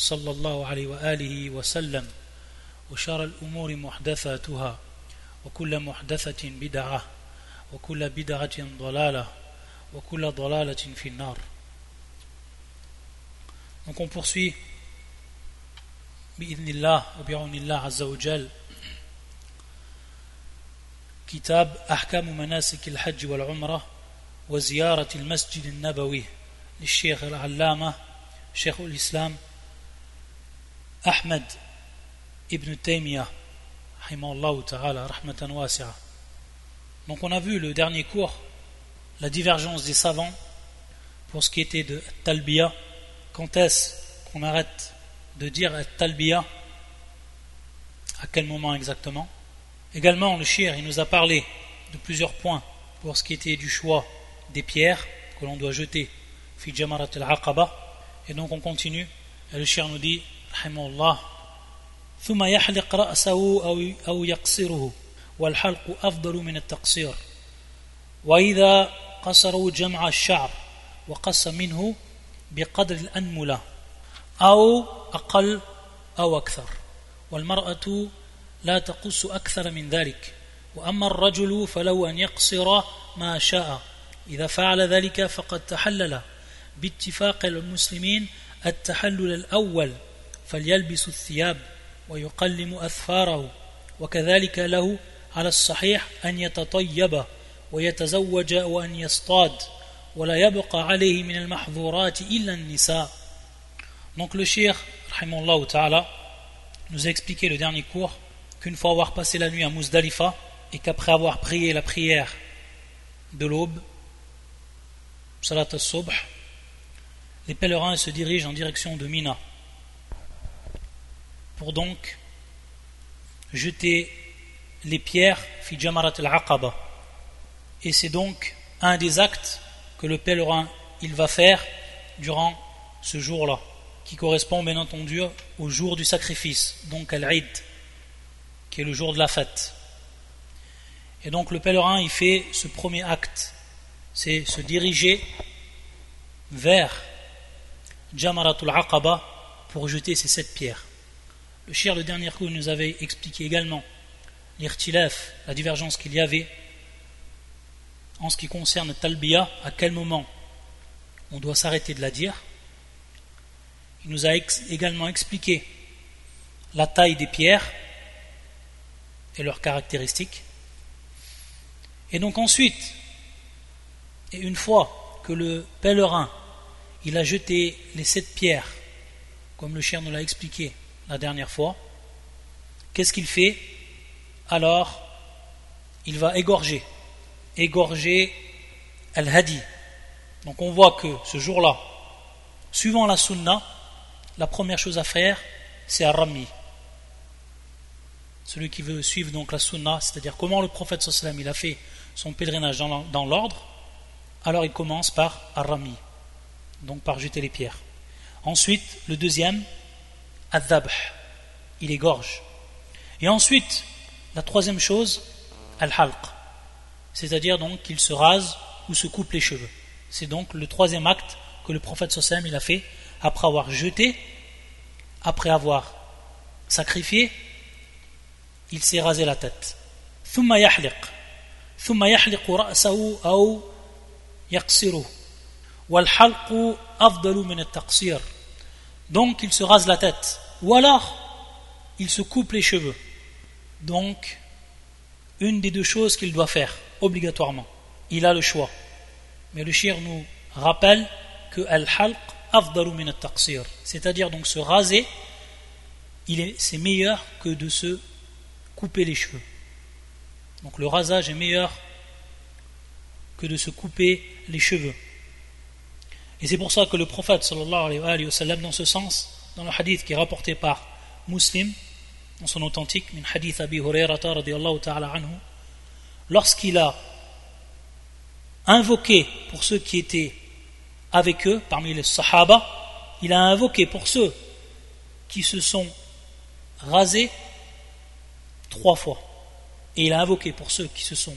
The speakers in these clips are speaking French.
صلى الله عليه وآله وسلم وشر الأمور محدثاتها وكل محدثة بدعة وكل بدعة ضلالة وكل ضلالة في النار. Donc on poursuit. بإذن الله وبعون الله عز وجل كتاب أحكام مناسك الحج والعمرة وزيارة المسجد النبوي للشيخ العلامة شيخ الإسلام Ahmed ibn Taymiyyah, ta'ala. Donc on a vu le dernier cours, la divergence des savants pour ce qui était de Talbiya. Quand est-ce qu'on arrête de dire Talbiya À quel moment exactement? Également, le shir, il nous a parlé de plusieurs points pour ce qui était du choix des pierres que l'on doit jeter al-aqaba et donc on continue et le shir nous dit rahimahullah ثم يحلق رأسه أو, أو يقصره والحلق أفضل من التقصير. وإذا قصروا جمع الشعر وقص منه بقدر الأنملة أو أقل أو أكثر. والمرأة لا تقص أكثر من ذلك. وأما الرجل فلو أن يقصر ما شاء. إذا فعل ذلك فقد تحلل. باتفاق المسلمين التحلل الأول فليلبس الثياب ويقلم أثفاره وكذلك له على الصحيح أن يتطيب ويتزوج وأن يصطاد ولا يبقى عليه من المحظورات إلا النساء Donc le shir, rahimahullah ta'ala, nous a expliqué le dernier cours qu'une fois avoir passé la nuit à Muzdalifa et qu'après avoir prié la prière de l'aube, Salat al-Subh, les pèlerins se dirigent en direction de Mina pour donc jeter les pierres fi jamarat al-aqaba. Et c'est donc un des actes que le pèlerin il va faire durant ce jour-là qui correspond bien entendu au jour du sacrifice donc al-Eid qui est le jour de la fête. Et donc le pèlerin il fait ce premier acte c'est se diriger vers Jamaratul Aqaba pour jeter ces sept pierres le shir, le dernier coup, nous avait expliqué également l'irtilaf, la divergence qu'il y avait en ce qui concerne talbiya, à quel moment on doit s'arrêter de la dire. Il nous a également expliqué la taille des pierres et leurs caractéristiques. Et donc ensuite, et une fois que le pèlerin il a jeté les sept pierres, comme le chien nous l'a expliqué, la dernière fois, qu'est-ce qu'il fait? Alors, il va égorger, égorger Al-Hadi. Donc on voit que ce jour-là, suivant la sunna, la première chose à faire, c'est Ar-Rami. Celui qui veut suivre donc la sunna, c'est-à-dire comment le prophète sallam il a fait son pèlerinage dans l'ordre, alors il commence par Ar-Rami, donc par jeter les pierres. Ensuite, le deuxième, Adhabh, il égorge. Et ensuite, la troisième chose, Al-Halq, c'est-à-dire donc qu'il se rase ou se coupe les cheveux. C'est donc le troisième acte que le prophète sallam il a fait après avoir jeté, après avoir sacrifié, il s'est rasé la tête. ثم يحلق ثم يحلق رأسه أو يقصره والحلق أفضل من التقصير donc il se rase la tête. Ou alors, il se coupe les cheveux. Donc, une des deux choses qu'il doit faire, obligatoirement. Il a le choix. Mais le shir nous rappelle que al-halq afdalu min al-taqsir. C'est-à-dire donc se raser, c'est meilleur que de se couper les cheveux. Donc le rasage est meilleur que de se couper les cheveux. Et c'est pour ça que le prophète sallallahu alayhi wa sallam, dans ce sens, dans le hadith qui est rapporté par Muslim, dans son authentique, min hadith Abi ta'ala anhu, lorsqu'il a invoqué pour ceux qui étaient avec eux, parmi les Sahaba, il a invoqué pour ceux qui se sont rasés trois fois. Et il a invoqué pour ceux qui se sont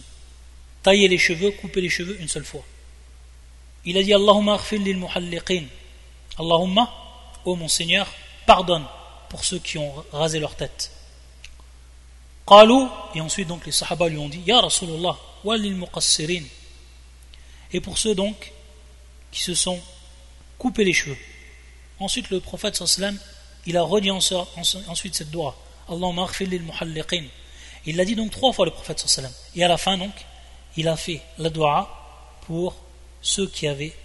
taillés les cheveux, coupés les cheveux une seule fois. Il a dit Allahumma lil muhalliqin. Allahumma, ô mon Seigneur, pardonne pour ceux qui ont rasé leur tête. Qalu, et ensuite donc les Sahaba lui ont dit Ya Rasulullah, walil muqassirin. Et pour ceux donc qui se sont coupés les cheveux. Ensuite le prophète sallam il a redit ensuite cette doigt Allahumma lil muhalliqin. Il l'a dit donc trois fois le prophète sallam. Et à la fin donc, il a fait la doua pour ceux qui avaient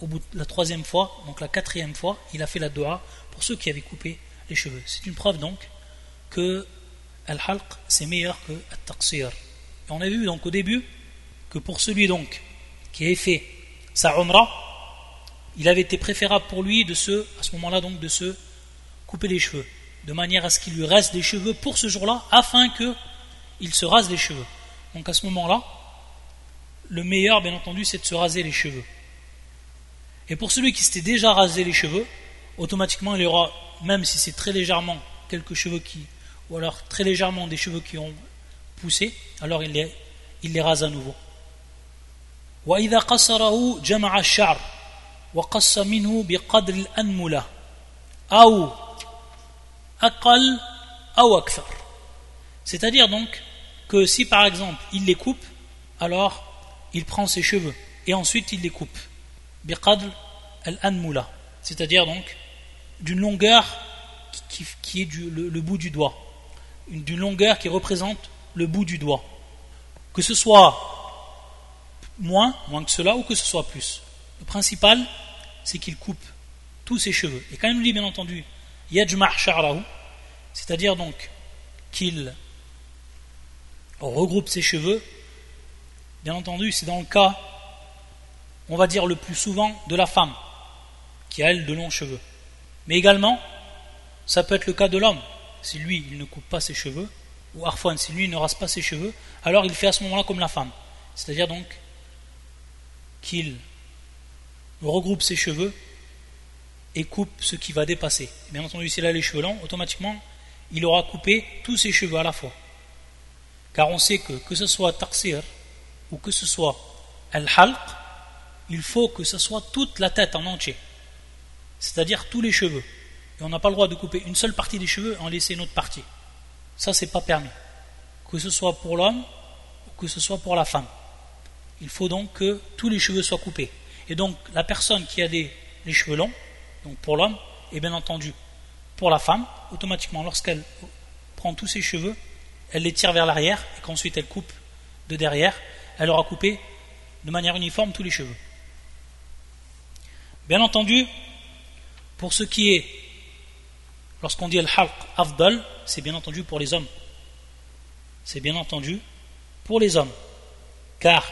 au bout de la troisième fois, donc la quatrième fois, il a fait la doua pour ceux qui avaient coupé les cheveux. C'est une preuve donc que al-halq c'est meilleur que al-taqsir. On a vu donc au début que pour celui donc qui avait fait sa umrah, il avait été préférable pour lui de se, à ce moment-là donc, de se couper les cheveux, de manière à ce qu'il lui reste des cheveux pour ce jour-là, afin qu'il se rase les cheveux. Donc à ce moment-là, le meilleur, bien entendu, c'est de se raser les cheveux. Et pour celui qui s'était déjà rasé les cheveux, automatiquement il y aura, même si c'est très légèrement quelques cheveux qui, ou alors très légèrement des cheveux qui ont poussé, alors il les, il les rase à nouveau. c'est-à-dire donc que si par exemple il les coupe alors il prend ses cheveux et ensuite il les coupe. Biqadr al-anmula. C'est-à-dire donc d'une longueur qui, est le, bout du doigt. D'une longueur qui représente le bout du doigt. Que ce soit moins, moins que cela ou que ce soit plus. Le principal c'est qu'il coupe tous ses cheveux. Et quand il nous dit bien entendu yajma' sha'rahu, c'est-à-dire donc qu'il regroupe ses cheveux, bien entendu, c'est dans le cas, on va dire le plus souvent, de la femme, qui a elle de longs cheveux. Mais également, ça peut être le cas de l'homme. Si lui, il ne coupe pas ses cheveux, ou Arfouane, si lui ne rase pas ses cheveux, alors il fait à ce moment-là comme la femme. C'est-à-dire donc qu'il regroupe ses cheveux et coupe ce qui va dépasser. Bien entendu, s'il a les cheveux longs, automatiquement, il aura coupé tous ses cheveux à la fois. Car on sait que, que ce soit tarsir ou que ce soit al-halq, il faut que ce soit toute la tête en entier. C'est-à-dire tous les cheveux. Et on n'a pas le droit de couper une seule partie des cheveux et en laisser une autre partie. Ça, c'est pas permis. Que ce soit pour l'homme ou que ce soit pour la femme. Il faut donc que tous les cheveux soient coupés. Et donc, la personne qui a des, les cheveux longs, donc pour l'homme, et bien entendu pour la femme, automatiquement lorsqu'elle prend tous ses cheveux, elle les tire vers l'arrière et qu'ensuite elle coupe de derrière, elle aura coupé de manière uniforme tous les cheveux. Bien entendu, pour ce qui est, lorsqu'on dit al-halq afdal, c'est bien entendu pour les hommes. C'est bien entendu pour les hommes. Car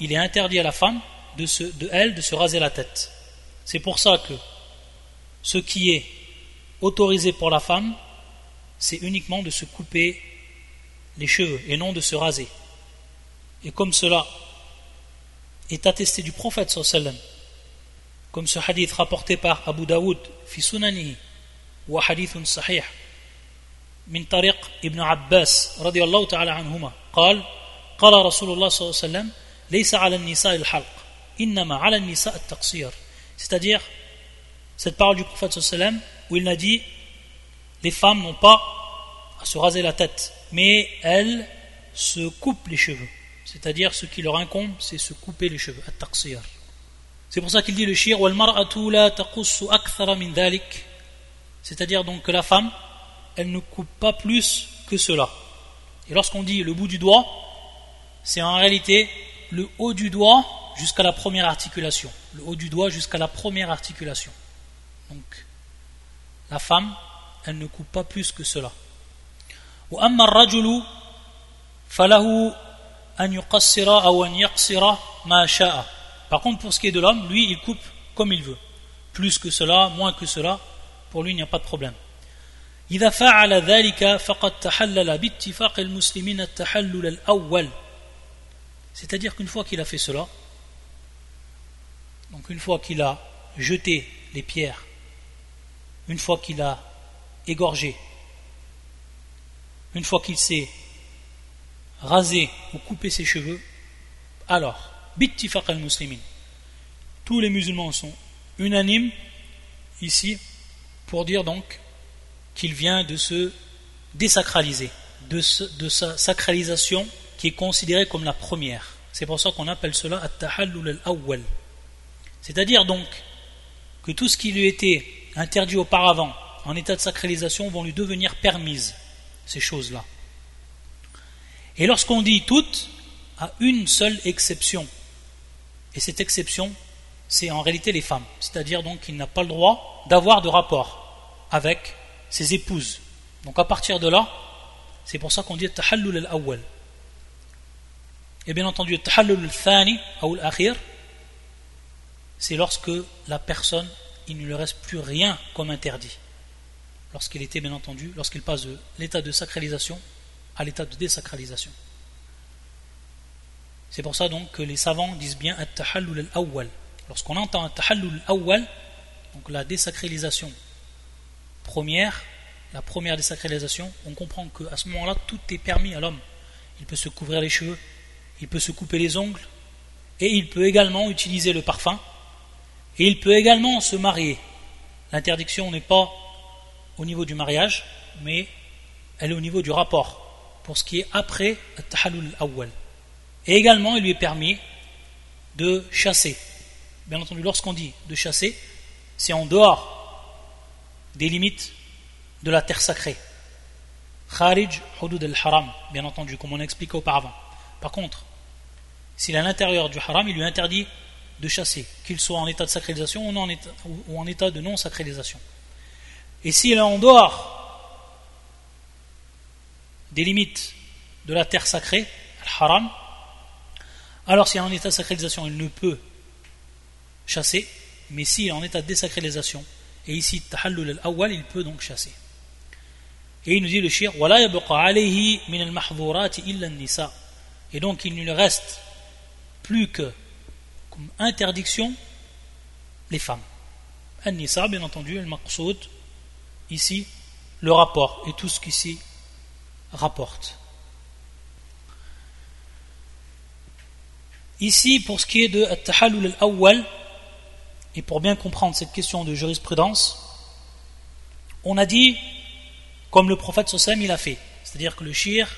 il est interdit à la femme de, de elle de se raser la tête. C'est pour ça que ce qui est autorisé pour la femme, c'est uniquement de se couper les cheveux et non de se raser. Et comme cela est attesté du prophète sallam, comme ce hadith rapporté par Abu Daoud fi sunanihi wa hadith sahih من طريق ابن عباس رضي الله تعالى عنهما قال قال رسول الله صلى الله عليه وسلم ليس على النساء الحلق إنما على النساء التقصير c'est-à-dire cette parole du prophète sallam où il a dit les femmes n'ont pas à se raser la tête mais elles se coupent les cheveux c'est-à-dire ce qui leur incombe c'est se couper les cheveux c'est pour ça qu'il dit le shir c'est-à-dire donc que la femme elle ne coupe pas plus que cela. Et lorsqu'on dit le bout du doigt c'est en réalité le haut du doigt jusqu'à la première articulation. Le haut du doigt jusqu'à la première articulation. Donc, la femme, elle ne coupe pas plus que cela. Par contre, pour ce qui est de l'homme, lui, il coupe comme il veut. Plus que cela, moins que cela, pour lui, il n'y a pas de problème. C'est-à-dire qu'une fois qu'il a fait cela, donc une fois qu'il a jeté les pierres, une fois qu'il a égorgé, une fois qu'il s'est rasé ou coupé ses cheveux alors bittifaq al-muslimin tous les musulmans sont unanimes ici pour dire donc qu'il vient de se désacraliser, de, sa sacralisation qui est considérée comme la première. C'est pour ça qu'on appelle cela at-tahallul al-awwal. C'est-à-dire donc que tout ce qui lui était interdit auparavant en état de sacralisation vont lui devenir permises, ces choses-là. Et lorsqu'on dit toutes, à une seule exception. Et cette exception, c'est en réalité les femmes. C'est-à-dire donc qu'il n'a pas le droit d'avoir de rapport avec ses épouses. Donc à partir de là, c'est pour ça qu'on dit tahallul al-awwal. Et bien entendu, tahallul al-thani ou al-akhir, c'est lorsque la personne, il ne lui reste plus rien comme interdit. Lorsqu'il était, bien entendu, lorsqu'il passe de l'état de sacralisation à l'état de désacralisation. C'est pour ça donc que les savants disent bien at-tahallul al-awwal. Lorsqu'on entend at-tahallul al-awwal, donc la désacralisation première, la première désacralisation, on comprend qu'à ce moment-là, tout est permis à l'homme. Il peut se couvrir les cheveux, il peut se couper les ongles, et il peut également utiliser le parfum, et il peut également se marier. L'interdiction n'est pas au niveau du mariage, mais elle est au niveau du rapport, pour ce qui est après At-Tahallul Awwal. Et également, il lui est permis de chasser. Bien entendu, lorsqu'on dit de chasser, c'est en dehors des limites de la terre sacrée. Kharij hudud al-haram, bien entendu, comme on a expliqué auparavant. Par contre, s'il est à l'intérieur du haram, il lui interdit de chasser, qu'il soit en état de sacralisation ou en état de non-sacralisation. Et s'il est en dehors des limites de la terre sacrée, al-haram, alors s'il est en état de sacralisation, il ne peut chasser, mais s'il est en état de désacralisation, et ici, tahallul al-awwal, il peut donc chasser. Et il nous dit le shir, Et donc il ne lui reste plus que comme interdiction les femmes. An-nisa, bien entendu, le maqsoud, ici, le rapport et tout ce qui s'y rapporte. Ici, pour ce qui est de tahallul al-awwal, et pour bien comprendre cette question de jurisprudence, on a dit, comme le prophète il a fait, c'est-à-dire que le shir,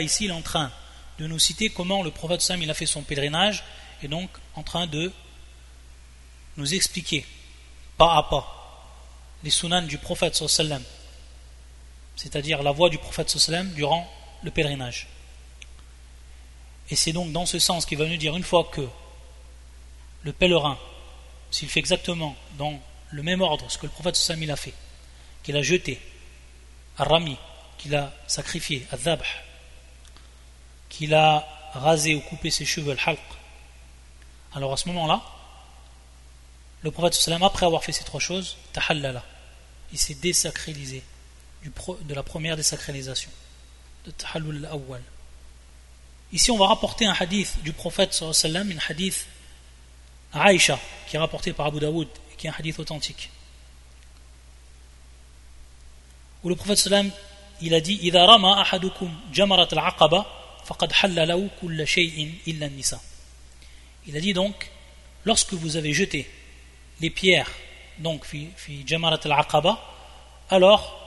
ici, il est en train de nous citer comment le prophète Sossam il a fait son pèlerinage, et donc en train de nous expliquer, pas à pas, les sunan du prophète Sossam, c'est-à-dire la voix du prophète durant le pèlerinage. Et c'est donc dans ce sens qu'il va nous dire, une fois que le pèlerin s'il fait exactement dans le même ordre ce que le prophète Sami a fait, qu'il a jeté, à Rami, qu'il a sacrifié, à qu'il a rasé ou coupé ses cheveux, al-halq, alors à ce moment-là, le prophète sallam, après avoir fait ces trois choses, tahallala, il s'est désacralisé de la première désacralisation, de tahallul awwal. Ici, on va rapporter un hadith du prophète sallam, un hadith Aïcha, qui est rapporté par Abu Daoud, qui est un hadith authentique. Où le prophète sallam, il a dit إذا رمى أحدكم جمرة العقبة فقد حل له كل شيء إلا النساء. Il a dit donc, lorsque vous avez jeté les pierres, donc fi, fi jamarat al-aqaba, alors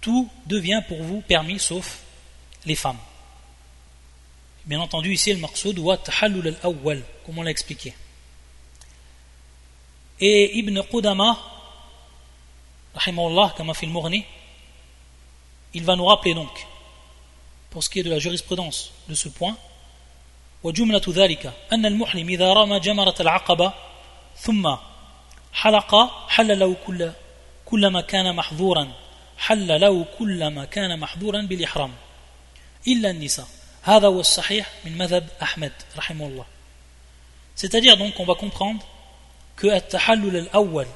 tout devient pour vous permis sauf les femmes. Bien entendu, ici, le maqsoud wa tahallul al-awwal, comme on l'a expliqué. Et Ibn Qudama, rahimahullah, comme a fait le Mourni, il va nous rappeler donc, pour ce qui est de la jurisprudence de ce point, وجملة ذلك أن المحرم إذا رمى جمرة العقبة ثم حلق حل له كل كل ما كان محظورا حل له كل ما كان محظورا بالإحرام إلا النساء c'est-à-dire donc qu'on va comprendre que at-tahallul al-awwal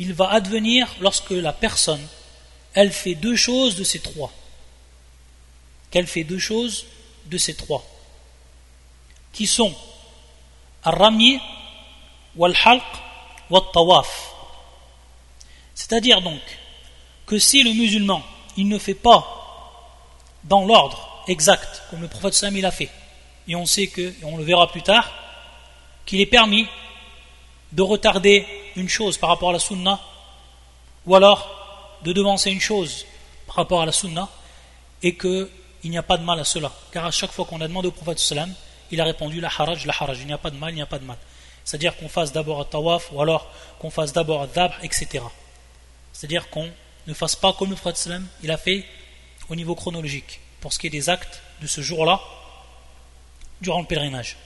il va advenir lorsque la personne, elle fait deux choses de ces trois. Qu'elle fait deux choses de ces trois. Qui sont Ar-Rami, Wal-Halq, Wal-Tawaf. C'est-à-dire donc que si le musulman, il ne fait pas dans l'ordre exact, comme le prophète Sam il a fait, et on sait que, et on le verra plus tard, qu'il est permis de retarder une chose par rapport à la sunna, ou alors de devancer une chose par rapport à la sunna, et qu'il n'y a pas de mal à cela. Car à chaque fois qu'on a demandé au prophète sallam, il a répondu la haraj, la haraj, il n'y a pas de mal, il n'y a pas de mal. C'est-à-dire qu'on fasse d'abord un tawaf, ou alors qu'on fasse d'abord un dab, etc. C'est-à-dire qu'on ne fasse pas comme le sallam, il a fait au niveau chronologique, pour ce qui est des actes de ce jour-là, durant le pèlerinage.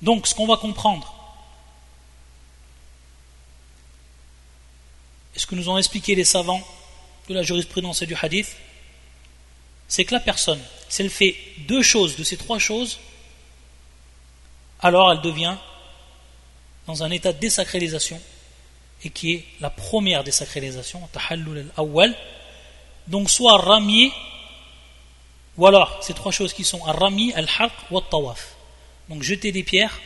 Donc, ce qu'on va comprendre, et ce que nous ont expliqué les savants de la jurisprudence et du hadith, c'est que la personne, si elle fait deux choses de ces trois choses, alors elle devient dans un état de désacralisation, et qui est la première désacralisation, tahallul al-awwal, donc soit ramier, ou alors ces trois choses qui sont rami, al-haq ou al-tawaf. Donc jeter des pierres,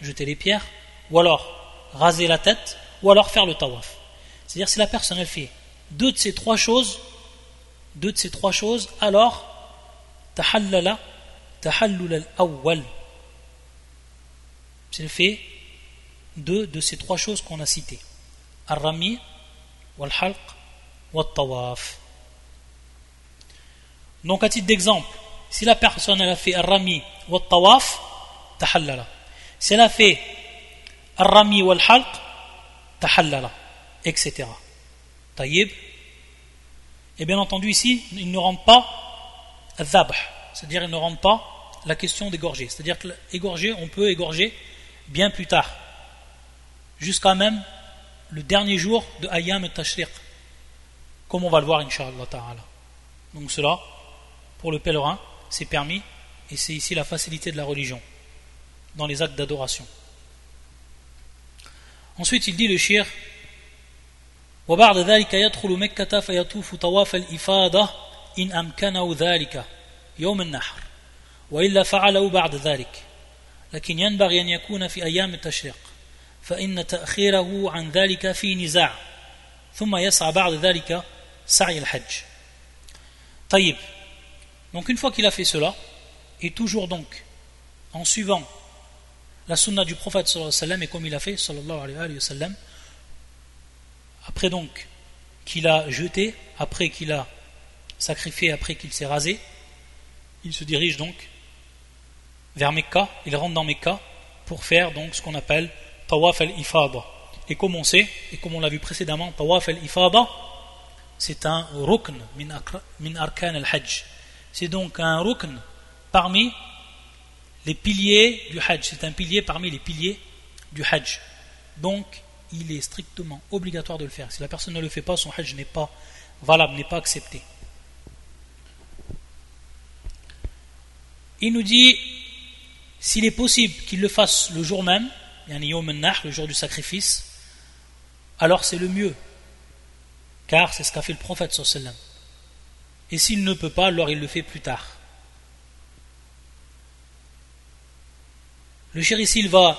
jeter les pierres, ou alors raser la tête, ou alors faire le tawaf. C'est-à-dire si la personne elle fait deux de ces trois choses, deux de ces trois choses, alors tahallala, tahallul al-awwal. C'est le fait deux de ces trois choses qu'on a citées. Ar-rami, wal-halq, wal-tawaf. Donc à titre d'exemple, si la personne a fait ar-rami ou tawaf, tahallala. Si elle a fait ar-rami ou halq, etc. Taïb. Et bien entendu ici, il ne rentre pas al-dhabh, c'est-à-dire il ne rentre pas la question d'égorger. C'est-à-dire que égorger, on peut égorger bien plus tard, jusqu'à même le dernier jour de Ayyam et Tashriq, comme on va le voir, inshallah ta'ala. Donc cela, pour le pèlerin, c'est permis, et c'est ici la facilité de la religion, dans les actes d'adoration. Ensuite, il dit le shir وبعد ذلك يدخل مكة فيطوف طواف الإفاضة إن أمكنه ذلك يوم النحر وإلا فعله بعد ذلك لكن ينبغي أن يكون في أيام التشريق فإن تأخيره عن ذلك في نزاع ثم يسعى بعد ذلك سعي الحج طيب Donc une fois qu'il a fait cela, et toujours donc en suivant la sunna du prophète sallallahu alayhi wa sallam, et comme il a fait sallallahu alayhi wa sallam, après donc qu'il a jeté, après qu'il a sacrifié, après qu'il s'est rasé, il se dirige donc vers Mecca, il rentre dans Mecca pour faire donc ce qu'on appelle Tawaf al-Ifada. Et comme on sait, et comme on l'a vu précédemment, Tawaf al-Ifada, c'est un rukn min arkan al-Hajj c'est donc un rukn parmi les piliers du Hajj. C'est un pilier parmi les piliers du Hajj. Donc, il est strictement obligatoire de le faire. Si la personne ne le fait pas, son Hajj n'est pas valable, n'est pas accepté. Il nous dit s'il est possible qu'il le fasse le jour même, le jour du sacrifice, alors c'est le mieux. Car c'est ce qu'a fait le prophète sallallahu et s'il ne peut pas, alors il le fait plus tard. Le il va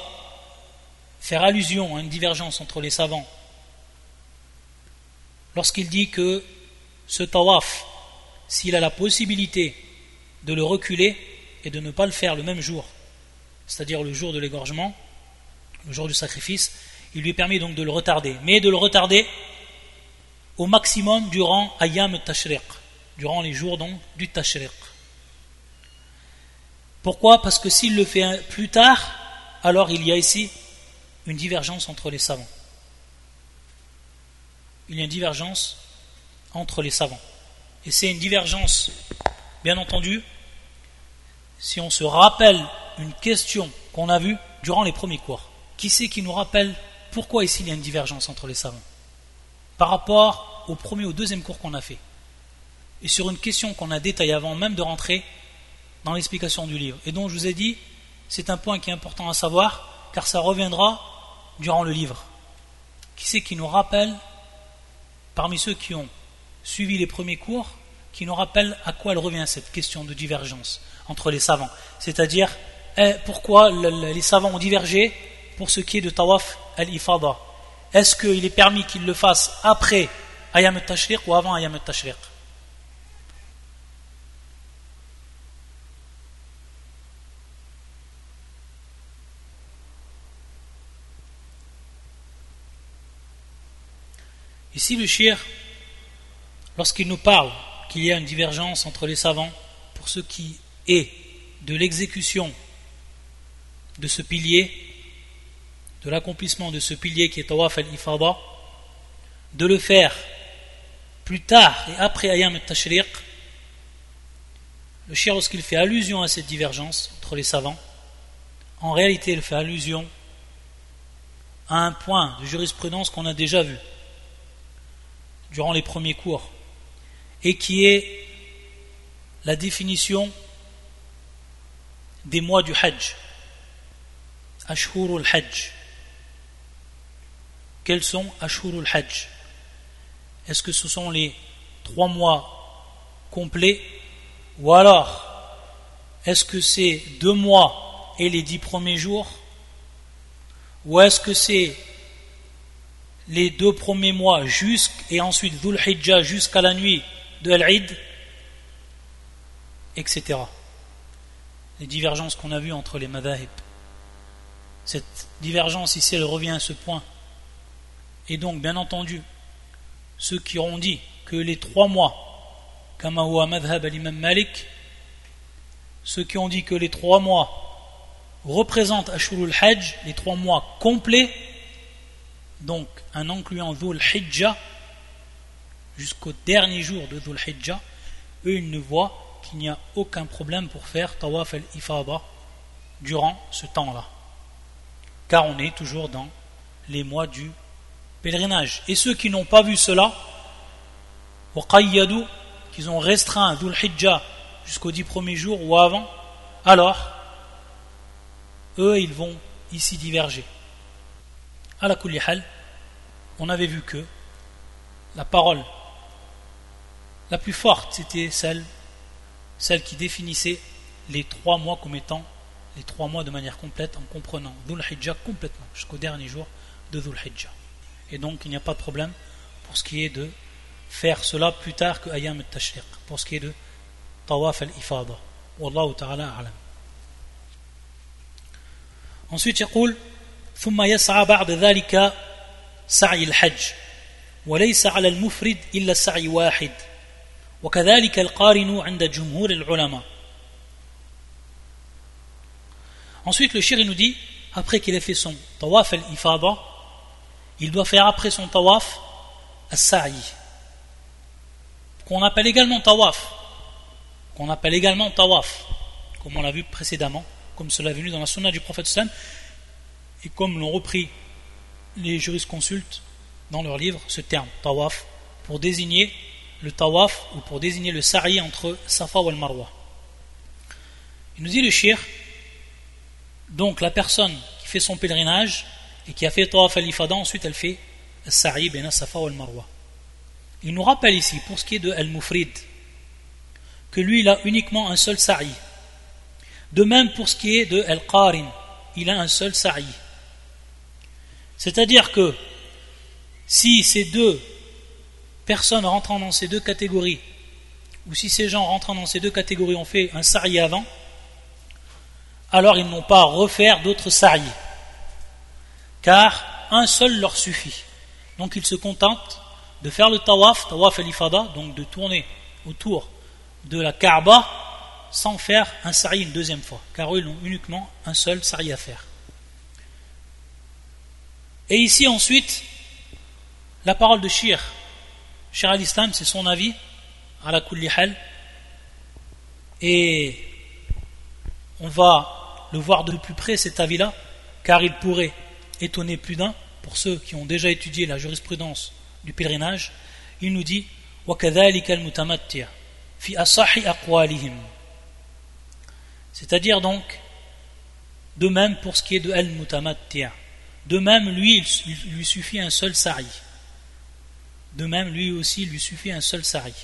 faire allusion à une divergence entre les savants lorsqu'il dit que ce tawaf, s'il a la possibilité de le reculer et de ne pas le faire le même jour, c'est-à-dire le jour de l'égorgement, le jour du sacrifice, il lui permet donc de le retarder, mais de le retarder au maximum durant Ayam Tashriq, durant les jours donc du tashriq. Pourquoi? Parce que s'il le fait plus tard, alors il y a ici une divergence entre les savants. Il y a une divergence entre les savants. Et c'est une divergence, bien entendu, si on se rappelle une question qu'on a vue durant les premiers cours. Qui c'est qui nous rappelle pourquoi ici il y a une divergence entre les savants Par rapport au premier ou deuxième cours qu'on a fait et sur une question qu'on a détaillée avant même de rentrer dans l'explication du livre. Et dont je vous ai dit, c'est un point qui est important à savoir, car ça reviendra durant le livre. c'est qui nous rappelle, parmi ceux qui ont suivi les premiers cours, qui nous rappelle à quoi elle revient cette question de divergence entre les savants? C'est-à-dire, eh, pourquoi les savants ont divergé pour ce qui est de tawaf al-ifada. Est-ce qu'il est permis qu'ils le fassent après ayam al-tashriq ou avant ayam al-tashriq Ici, le shir, lorsqu'il nous parle qu'il y a une divergence entre les savants pour ce qui est de l'exécution de ce pilier, de l'accomplissement de ce pilier qui est Tawaf al-Ifada, de le faire plus tard et après Ayam al-Tashriq, le shir, lorsqu'il fait allusion à cette divergence entre les savants, en réalité, il fait allusion à un point de jurisprudence qu'on a déjà vu durant les premiers cours et qui est la définition des mois du Hajj. Ashhurul Hajj. Quels sont Ashhurul Hajj? Est-ce que ce sont les trois mois complets? Ou alors est-ce que c'est deux mois et les dix premiers jours? Ou est-ce que c'est les deux premiers mois et ensuite Dhul Hijjah jusqu'à la nuit de Al-Eid, etc. Les divergences qu'on a vues entre les madhahib. Cette divergence ici, elle revient à ce point. Et donc, bien entendu, ceux qui auront dit que les trois mois, comme Malik, ceux qui ont dit que les trois mois représentent Ashurul Hajj, les trois mois complets, donc en incluant Dhul Hijjah, jusqu'au dernier jour de Dhul Hijjah, eux ils ne voient qu'il n'y a aucun problème pour faire Tawaf al-Ifada durant ce temps-là. Car on est toujours dans les mois du pèlerinage. Et ceux qui n'ont pas vu cela, qu'ils ont restreint Dhul Hijjah jusqu'au dix premiers jours ou avant, alors, eux, ils vont ici diverger. À la Kulihal, on avait vu que la parole la plus forte, c'était celle, celle qui définissait les trois mois comme étant les trois mois de manière complète en comprenant Dhul Hijjah complètement jusqu'au dernier jour de Dhul Hijjah. Et donc il n'y a pas de problème pour ce qui est de faire cela plus tard que Ayam al-Tashriq, pour ce qui est de Tawaf al-Ifada. Wallahu ta'ala a'lam. Ensuite, يقول ثم يسعى بعد ذلك سعي الحج وليس على المفرد إلا السعي واحد وكذلك القارن عند جمهور العلماء Ensuite, le shir nous dit, après qu'il ait fait son tawaf al-ifada, il doit faire après son tawaf al-sa'i, qu'on appelle également tawaf, qu'on appelle également tawaf, comme on l'a vu précédemment, comme cela est venu dans la sunna du prophète sallam, et comme l'ont repris les jurisconsultes dans leur livre, ce terme, tawaf, pour désigner le tawaf ou pour désigner le sa'i entre Safa ou al-Marwa. Il nous dit le shir, donc la personne qui fait son pèlerinage et qui a fait tawaf al-ifada, ensuite elle fait sa'i ben Safa ou al-Marwa. Il nous rappelle ici, pour ce qui est de al-Mufrid, que lui il a uniquement un seul sa'i. De même pour ce qui est de al-Qarin, il a un seul sa'i. C'est-à-dire que si ces deux personnes rentrant dans ces deux catégories, ou si ces gens rentrant dans ces deux catégories ont fait un sari avant, alors ils n'ont pas à refaire d'autres sari. Car un seul leur suffit. Donc ils se contentent de faire le tawaf, tawaf al-ifada, donc de tourner autour de la Kaaba sans faire un sari une deuxième fois, car eux ils ont uniquement un seul sari à faire. Et ici ensuite, la parole de Shir, Cher al-Islam, c'est son avis, à la hal, et on va le voir de plus près cet avis-là, car il pourrait étonner plus d'un, pour ceux qui ont déjà étudié la jurisprudence du pèlerinage, il nous dit c'est-à-dire donc de même pour ce qui est de al-mutamatti' De même, lui, il lui suffit un seul sa'i. De même, lui aussi, il lui suffit un seul sa'i.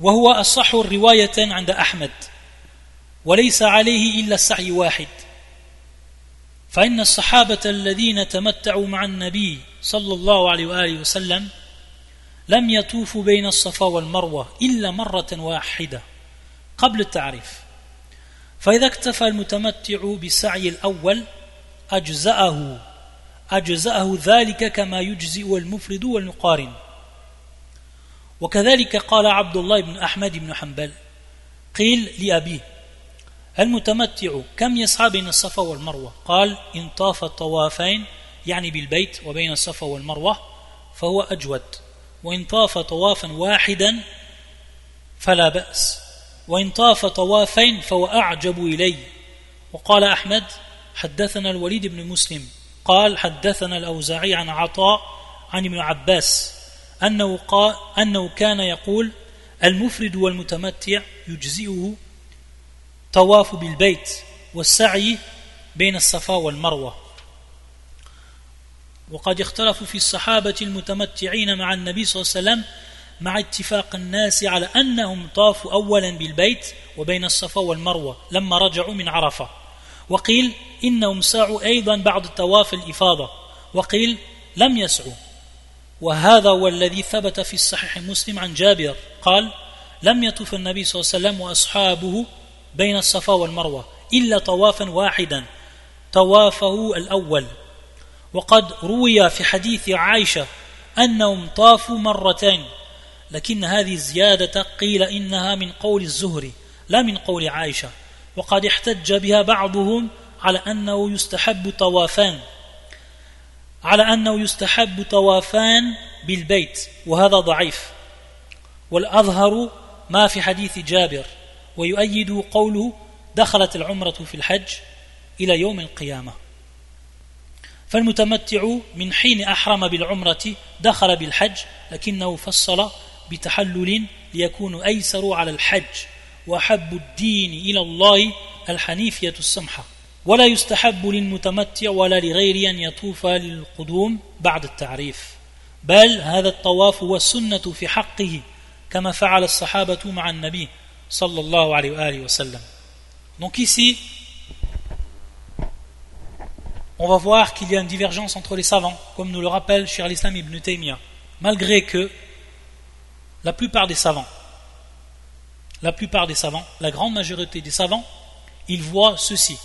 وهو أصح رواية عند أحمد وليس عليه إلا السعي واحد فإن الصحابة الذين تمتعوا مع النبي صلى الله عليه وآله وسلم لم يطوفوا بين الصفا والمروة إلا مرة واحدة قبل التعريف. فإذا اكتفى المتمتع بالسعي الأول أجزأه أجزأه ذلك كما يجزئ المفرد والمقارن. وكذلك قال عبد الله بن أحمد بن حنبل قيل لأبيه المتمتع كم يسعى بين الصفا والمروة؟ قال إن طاف الطوافين يعني بالبيت وبين الصفا والمروة فهو أجود. وإن طاف طوافا واحدا فلا بأس. وإن طاف طوافين فهو أعجب إلي. وقال أحمد حدثنا الوليد بن مسلم قال حدثنا الأوزاعي عن عطاء عن ابن عباس أنه, قال أنه كان يقول المفرد والمتمتع يجزئه طواف بالبيت والسعي بين الصفا والمروة. وقد اختلفوا في الصحابة المتمتعين مع النبي صلى الله عليه وسلم مع اتفاق الناس على أنهم طافوا أولا بالبيت وبين الصفا والمروة لما رجعوا من عرفة. وقيل إنهم سعوا أيضا بعد طواف الإفاضة. وقيل لم يسعوا. وهذا هو الذي ثبت في الصحيح مسلم عن جابر. قال لم يطف النبي صلى الله عليه وسلم وأصحابه بين الصفا والمروة إلا طوافا واحدا طوافه الأول. وقد روي في حديث عائشة أنهم طافوا مرتين لكن هذه الزيادة قيل إنها من قول الزهري لا من قول عائشة. وقد احتج بها بعضهم على أنه يستحب طوافان على أنه يستحب طوافان بالبيت وهذا ضعيف. والأظهر ما في حديث جابر. ويؤيد قوله دخلت العمرة في الحج إلى يوم القيامة. فالمتمتع من حين أحرم بالعمرة دخل بالحج لكنه فصل بتحلل ليكون أيسر على الحج وأحب الدين إلى الله الحنيفية السمحة. ولا يستحب للمتمتع ولا لغير أن يطوف للقدوم بعد التعريف. بل هذا الطواف هو السنة في حقه كما فعل الصحابة مع النبي sallallahu. Donc ici, on va voir qu'il y a une divergence entre les savants, comme nous le rappelle Cheikh l'Islam ibn Taymiyyah, malgré que la plupart des savants, la plupart des savants, la grande majorité des savants, ils voient ceci,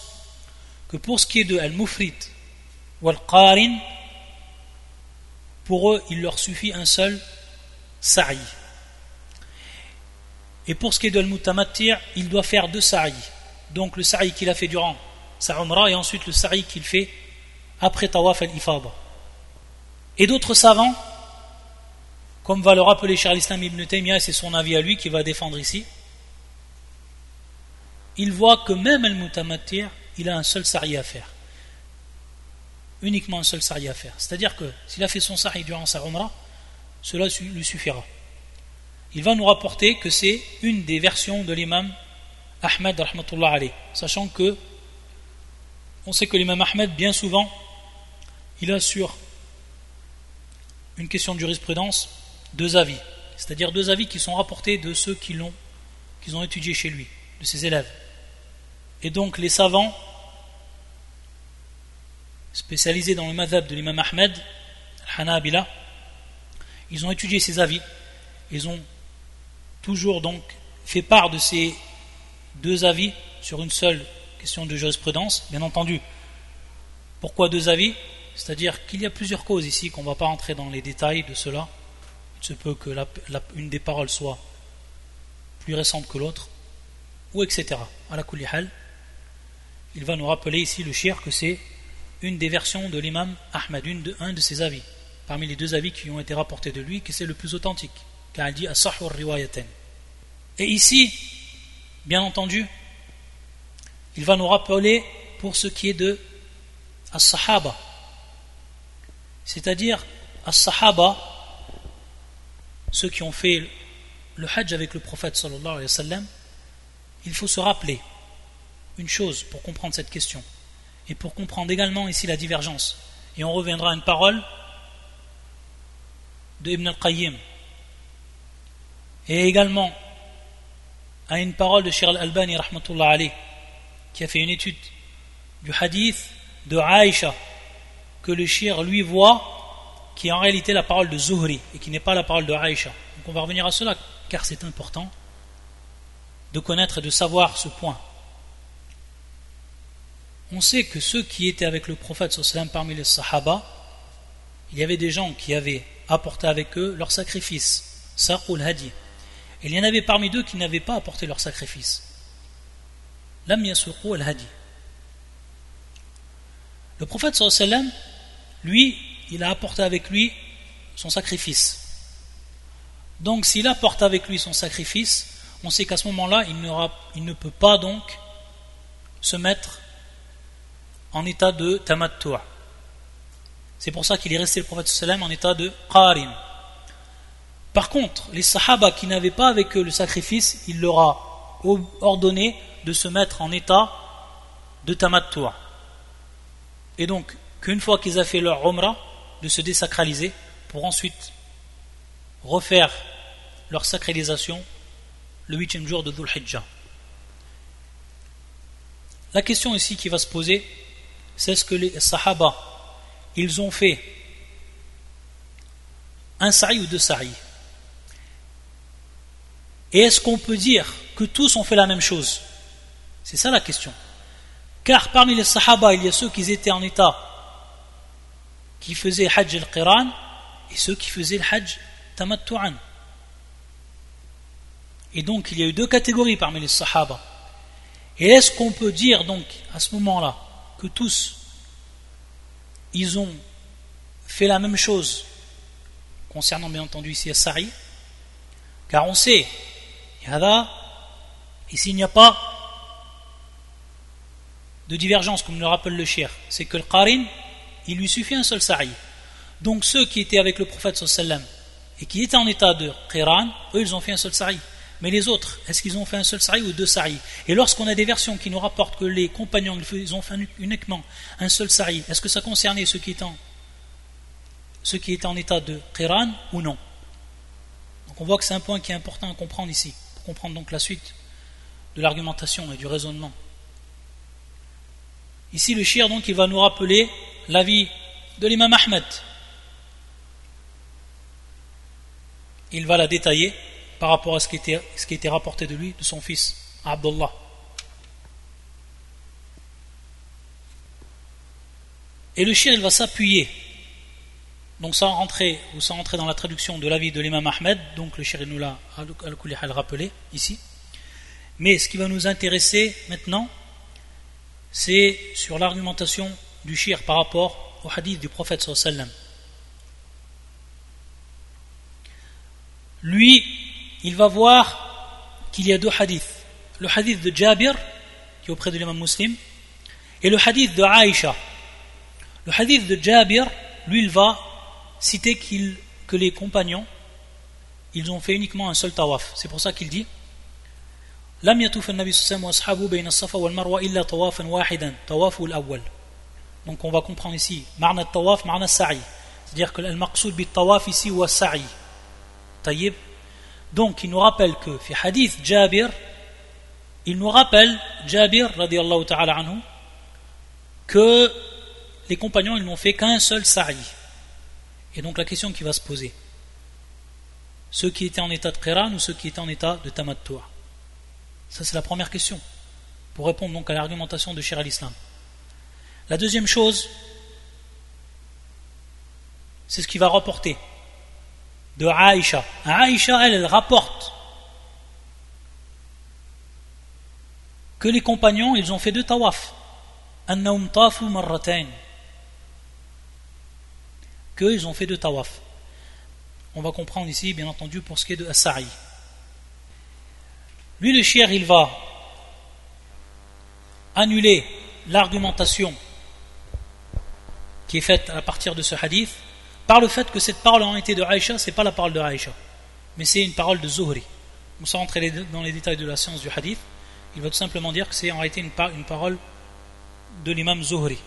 que pour ce qui est de Al-Mufrit ou Al-Qarin, pour eux, il leur suffit un seul sa'i, et pour ce qui est de Al-Mutamattir, il doit faire deux sa'i. Donc le sa'i qu'il a fait durant sa et ensuite le sa'i qu'il fait après Tawaf al-Ifada. Et d'autres savants, comme va le rappeler Charles Islam ibn Taymiyyah, c'est son avis à lui qui va défendre ici, il voit que même al-Mutamattir, il a un seul sa'i à faire. Uniquement un seul sa'i à faire. C'est-à-dire que s'il a fait son sa'i durant sa cela lui suffira. Il va nous rapporter que c'est une des versions de l'imam Ahmed, sachant que on sait que l'imam Ahmed, bien souvent, il a sur une question de jurisprudence deux avis, c'est-à-dire deux avis qui sont rapportés de ceux qui l'ont, qu'ils ont étudié chez lui, de ses élèves. Et donc les savants spécialisés dans le madhab de l'imam Ahmed, Hanabila, ils ont étudié ces avis, ils ont toujours donc fait part de ces deux avis sur une seule question de jurisprudence, bien entendu. Pourquoi deux avis? C'est-à-dire qu'il y a plusieurs causes ici, qu'on ne va pas entrer dans les détails de cela. Il se peut que une des paroles soit plus récente que l'autre, ou etc. À la hal, il va nous rappeler ici le shir que c'est une des versions de l'imam Ahmed, une de, un de ses avis, parmi les deux avis qui ont été rapportés de lui, que c'est le plus authentique, car il dit As-Sahur Riwayaten. Et ici, bien entendu, il va nous rappeler pour ce qui est de As-Sahaba, c'est-à-dire, as-sahaba, ceux qui ont fait le hajj avec le prophète sallallahu alayhi wa il faut se rappeler une chose pour comprendre cette question. et pour comprendre également ici la divergence. Et on reviendra à une parole de Ibn al-Qayyim et également à une parole de Shir al-Albani qui a fait une étude du hadith de Aïcha que le Shir lui voit qui est en réalité la parole de Zuhri et qui n'est pas la parole de Aïcha. Donc on va revenir à cela car c'est important de connaître et de savoir ce point. On sait que ceux qui étaient avec le prophète parmi les sahaba, il y avait des gens qui avaient apporté avec eux leur sacrifice, saqul hadi. Il y en avait parmi eux qui n'avaient pas apporté leur sacrifice. Lam al hadi. Le prophète sallam, lui, il a apporté avec lui son sacrifice. Donc s'il apporte avec lui son sacrifice, on sait qu'à ce moment-là, il, il, ne peut pas donc se mettre en état de tamattu'. C'est pour ça qu'il est resté le prophète sallam en état de qarin. Par contre, les sahaba qui n'avaient pas avec eux le sacrifice, il leur a ordonné de se mettre en état de tamattu'. Et donc, qu'une fois qu'ils ont fait leur umrah, de se désacraliser pour ensuite refaire leur sacralisation le huitième jour de Dhul Hijjah. La question ici qui va se poser, c'est ce que les Sahaba, ils ont fait un sa'i ou deux sa'i? Et est-ce qu'on peut dire que tous ont fait la même chose? C'est ça la question. Car parmi les Sahaba, il y a ceux qui étaient en état qui faisaient Hajj al-Qiran et ceux qui faisaient le Hajj Tamattu'an. Et donc il y a eu deux catégories parmi les Sahaba. Et est-ce qu'on peut dire donc à ce moment-là que tous ils ont fait la même chose concernant bien entendu ici Sari car on sait ici il n'y a pas de divergence comme le rappelle le shir c'est que le Qarin il lui suffit un seul sa'i. Donc ceux qui étaient avec le prophète sallam et qui étaient en état de Qiran eux ils ont fait un seul sa'i. Mais les autres, est-ce qu'ils ont fait un seul sa'i ou deux sa'i? Et lorsqu'on a des versions qui nous rapportent que les compagnons ils ont fait uniquement un seul sa'i, est-ce que ça concernait ceux qui étaient en, ceux qui étaient en état de qiran ou non? Donc on voit que c'est un point qui est important à comprendre ici, comprendre donc la suite de l'argumentation et du raisonnement. Ici le shir donc il va nous rappeler l'avis de l'imam Ahmed. Il va la détailler par rapport à ce qui était, ce qui était rapporté de lui, de son fils, Abdullah. Et le chien, il va s'appuyer. Donc sans rentrer, ou sans rentrer dans la traduction de l'avis de l'imam Ahmed, donc le shir nous l'a rappelé ici. Mais ce qui va nous intéresser maintenant, c'est sur l'argumentation du shir par rapport au hadith du prophète sallallahu Lui, il va voir qu'il y a deux hadiths. Le hadith de Jabir, qui est auprès de l'imam muslim, et le hadith de Aïcha. Le hadith de Jabir, lui, il va citer que les compagnons, ils ont fait uniquement un seul tawaf. C'est pour ça qu'il dit لم يطوف النبي صلى الله عليه وسلم بين الصفا والمروة إلا طوافا واحدا طواف الأول donc on va comprendre ici معنى الطواف معنى السعي c'est-à-dire que المقصود بالطواف ici هو السعي طيب donc il nous rappelle que, fi hadith Jabir, il nous rappelle, Jabir, radiallahu ta'ala anhu, que les compagnons, ils n'ont fait qu'un seul sa'i. Et donc la question qui va se poser, ceux qui étaient en état de qiran ou ceux qui étaient en état de tamattu' Ça c'est la première question, pour répondre donc à l'argumentation de Shir al-Islam. La deuxième chose, c'est ce qui va rapporter de Aïcha. Aïcha, elle, elle rapporte que les compagnons, ils ont fait deux tawaf. Annaum tafu marratain. Qu'ils ont fait deux tawaf. On va comprendre ici, bien entendu, pour ce qui est de Asari. Lui, le chier, il va annuler l'argumentation qui est faite à partir de ce hadith par le fait que cette parole en été de Aïcha, c'est pas la parole de Aïcha, mais c'est une parole de Zuhri. Sans rentrer dans les détails de la science du hadith, il va tout simplement dire que c'est en réalité une, parole de l'imam Zuhri,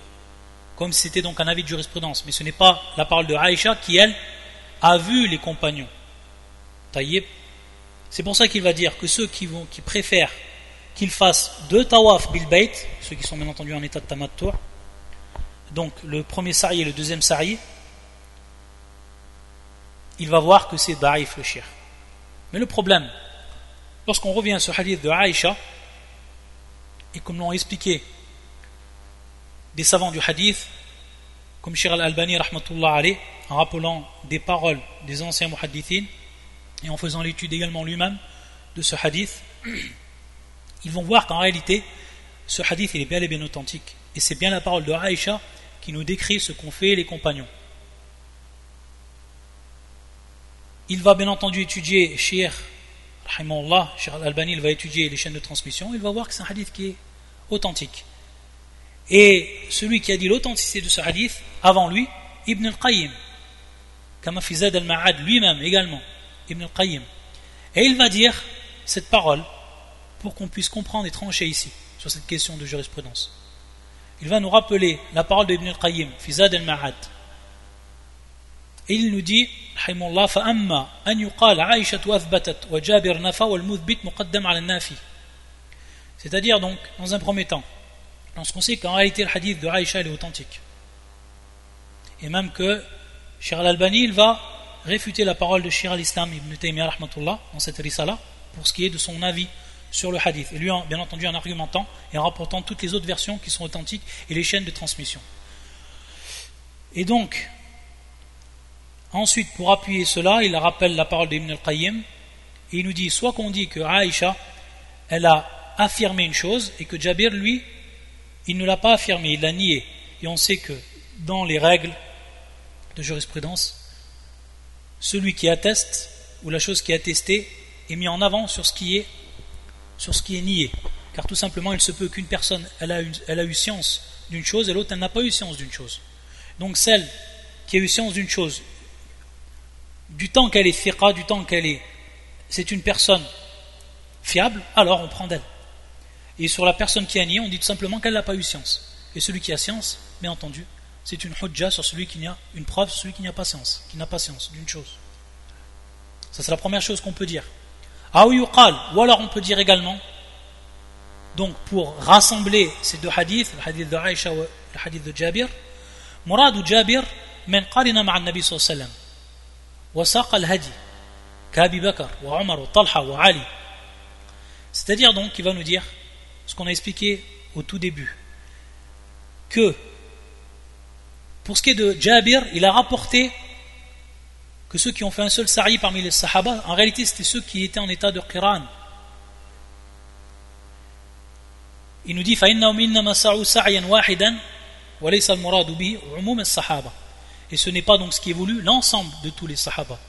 comme si c'était donc un avis de jurisprudence. Mais ce n'est pas la parole de Aïcha qui, elle, a vu les compagnons. Taïeb. C'est pour ça qu'il va dire que ceux qui, vont, qui préfèrent qu'ils fassent deux tawaf bil ceux qui sont bien entendu en état de tamattur, donc le premier sari et le deuxième sari, il va voir que c'est da'if le shir. Mais le problème, lorsqu'on revient à ce hadith de Aïcha, et comme l'ont expliqué des savants du hadith, comme Shir al-Albani en rappelant des paroles des anciens muhaddithin, et en faisant l'étude également lui-même de ce hadith, ils vont voir qu'en réalité, ce hadith il est bien et bien authentique. Et c'est bien la parole de Aïcha qui nous décrit ce qu'ont fait les compagnons. Il va bien entendu étudier Shir, Shir al-Albani, il va étudier les chaînes de transmission, il va voir que c'est un hadith qui est authentique. Et celui qui a dit l'authenticité de ce hadith, avant lui, Ibn al-Qayyim, Fizad al-Ma'ad lui-même également, Ibn al-Qayyim. Et il va dire cette parole pour qu'on puisse comprendre et trancher ici sur cette question de jurisprudence. Il va nous rappeler la parole d'Ibn al-Qayyim, Fizad al-Ma'ad. Et il nous dit, c'est-à-dire donc, dans un premier temps, lorsqu'on sait qu'en réalité le hadith de Aïcha est authentique, et même que Shir al-Albani il va réfuter la parole de Shir al-Islam ibn Taymiyyah dans cette risala pour ce qui est de son avis sur le hadith. Et lui, bien entendu, en argumentant et en rapportant toutes les autres versions qui sont authentiques et les chaînes de transmission. Et donc, ensuite, pour appuyer cela, il rappelle la parole d'Ibn al-Qayyim et il nous dit soit qu'on dit que Aïcha, elle a affirmé une chose et que Jabir, lui, il ne l'a pas affirmé, il l'a nié. Et on sait que dans les règles de jurisprudence, celui qui atteste ou la chose qui est attestée est mis en avant sur ce qui est nié. Car tout simplement, il se peut qu'une personne, elle a, elle a eu science d'une chose et l'autre, elle n'a pas eu science d'une chose. Donc celle qui a eu science d'une chose, du temps qu'elle est fiqa, du temps qu'elle est, c'est une personne fiable, alors on prend d'elle. Et sur la personne qui a nié, on dit tout simplement qu'elle n'a pas eu science. Et celui qui a science, bien entendu, c'est une hujja sur celui qui a une preuve sur celui qui n'a pas science, qui n'a pas science d'une chose. Ça c'est la première chose qu'on peut dire. Ah ou alors on peut dire également, donc pour rassembler ces deux hadiths, le hadith de Aïcha et le hadith de Jabir, مراد جابر من قارن مع النبي صلى الله عليه وسلم وساق الهدي كأبي بكر وعمر وطلحة وعلي c'est-à-dire donc qu'il va nous dire ce qu'on a expliqué au tout début que pour ce qui est de Jabir il a rapporté que ceux qui ont fait un seul sari parmi les sahaba, en réalité c'était ceux qui étaient en état de qiran. Il nous dit Et ce n'est pas donc ce qui est voulu l'ensemble de tous les sahaba,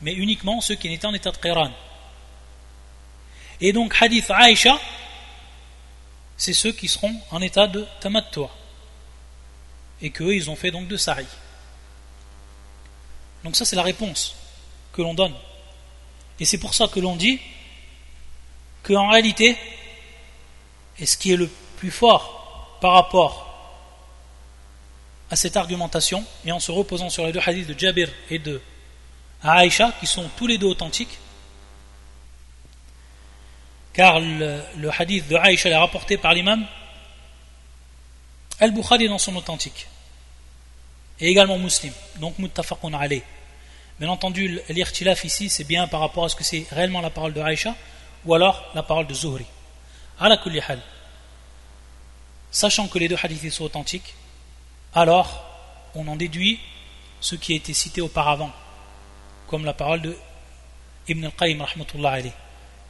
mais uniquement ceux qui étaient en état de qiran. Et donc hadith Aïcha, c'est ceux qui seront en état de tamattu' et qu'eux ils ont fait donc de sari. Donc ça c'est la réponse que l'on donne. Et c'est pour ça que l'on dit qu'en réalité, et ce qui est le plus fort par rapport à cette argumentation, et en se reposant sur les deux hadiths de Jabir et de Aïcha, qui sont tous les deux authentiques, car le, hadith de Aïcha est rapporté par l'imam Al-Bukhari dans son authentique et également muslim, donc muttafaqun alayh. Bien entendu, l'irtilaf ici, c'est bien par rapport à ce que c'est réellement la parole de Aïcha ou alors la parole de Zuhri. Ala. Sachant que les deux hadiths sont authentiques, alors on en déduit ce qui a été cité auparavant, comme la parole de Ibn al-Qayyim alayh.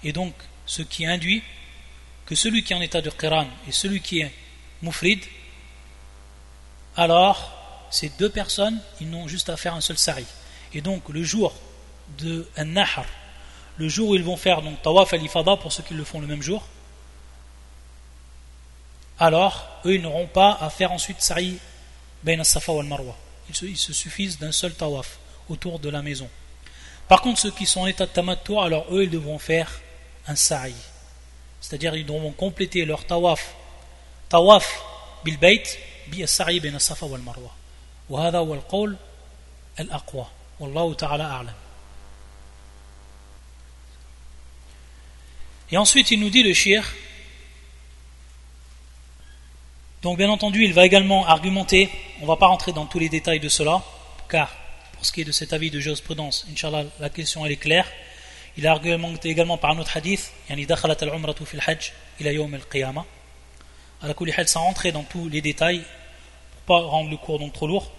Et donc, ce qui induit que celui qui est en état de Qiran et celui qui est Mufrid, alors ces deux personnes, ils n'ont juste à faire un seul sari. Et donc, le jour de An-Nahar, le jour où ils vont faire donc Tawaf al-Ifada pour ceux qui le font le même jour, alors, eux, ils n'auront pas à faire ensuite Sari Ben safa wal Marwa. Ils se, suffisent d'un seul Tawaf autour de la maison. Par contre, ceux qui sont en état de alors eux, ils devront faire un Sari. C'est-à-dire, ils devront compléter leur Tawaf. Tawaf بالبيت بالسعي بين الصفا والمروة وهذا هو القول الأقوى والله تعالى أعلم Et ensuite, il nous dit le shir. Donc, bien entendu, il va également argumenter. On ne va pas rentrer dans tous les détails de cela, car pour ce qui est de cet avis de jurisprudence, Inch'Allah, la question elle est claire. Il a argumenté également par un autre hadith, yani dakhalat al-umratu fil hajj ila yawm al-qiyamah. À la kulli sans rentrer dans tous les détails, pour pas rendre le cours donc trop lourd.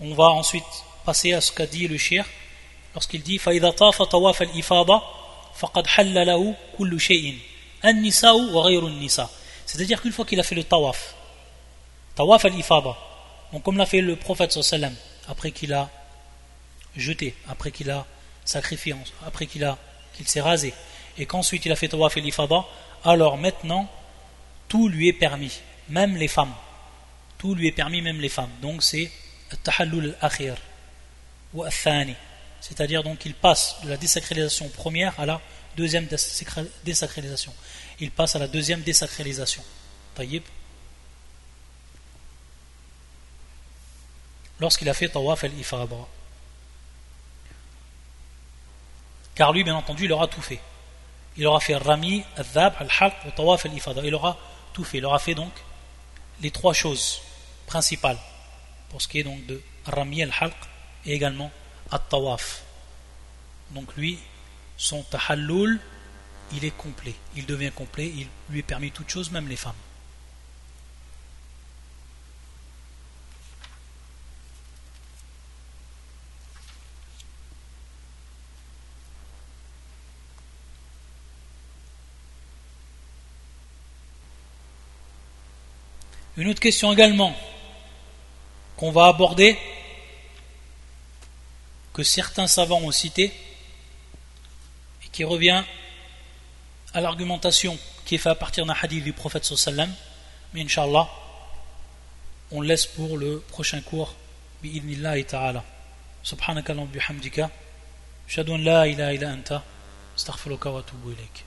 On va ensuite passer à ce qu'a dit le shir lorsqu'il dit فَإِذَا طَافَ طَوَافَ الْإِفَاضَةِ فَقَدْ حَلَّ لَهُ كُلُّ شَيْءٍ النِّسَاءُ وَغَيْرُ النِّسَاء C'est-à-dire qu'une fois qu'il a fait le tawaf, tawaf al-ifada, donc comme l'a fait le prophète sallam après qu'il a jeté, après qu'il a sacrifié, après qu'il a qu'il s'est rasé, et qu'ensuite il a fait tawaf al-ifada, alors maintenant tout lui est permis, même les femmes. Tout lui est permis, même les femmes. Donc c'est tahallul al-akhir ou al-thani. C'est-à-dire donc qu'il passe de la désacralisation première à la deuxième désacralisation. Il passe à la deuxième désacralisation. Taïb. Lorsqu'il a fait tawaf al-ifada. Car lui, bien entendu, il aura tout fait. Il aura fait rami, al-dhab, al-halq, tawaf al-ifada. Il aura tout fait. Il aura fait donc les trois choses principales pour ce qui est donc de Rami al-Halq et également at-Tawaf. Donc lui, son tahallul, il est complet. Il devient complet, il lui est permis toutes choses, même les femmes. Une autre question également qu'on va aborder, que certains savants ont cité, et qui revient à l'argumentation qui est faite à partir d'un hadith du prophète sallam, mais inshallah, on laisse pour le prochain cours, bi'idnillahi ta'ala. سبحانك اللهم بحمدك اشهد ان لا اله الا انت استغفرك واتوب اليك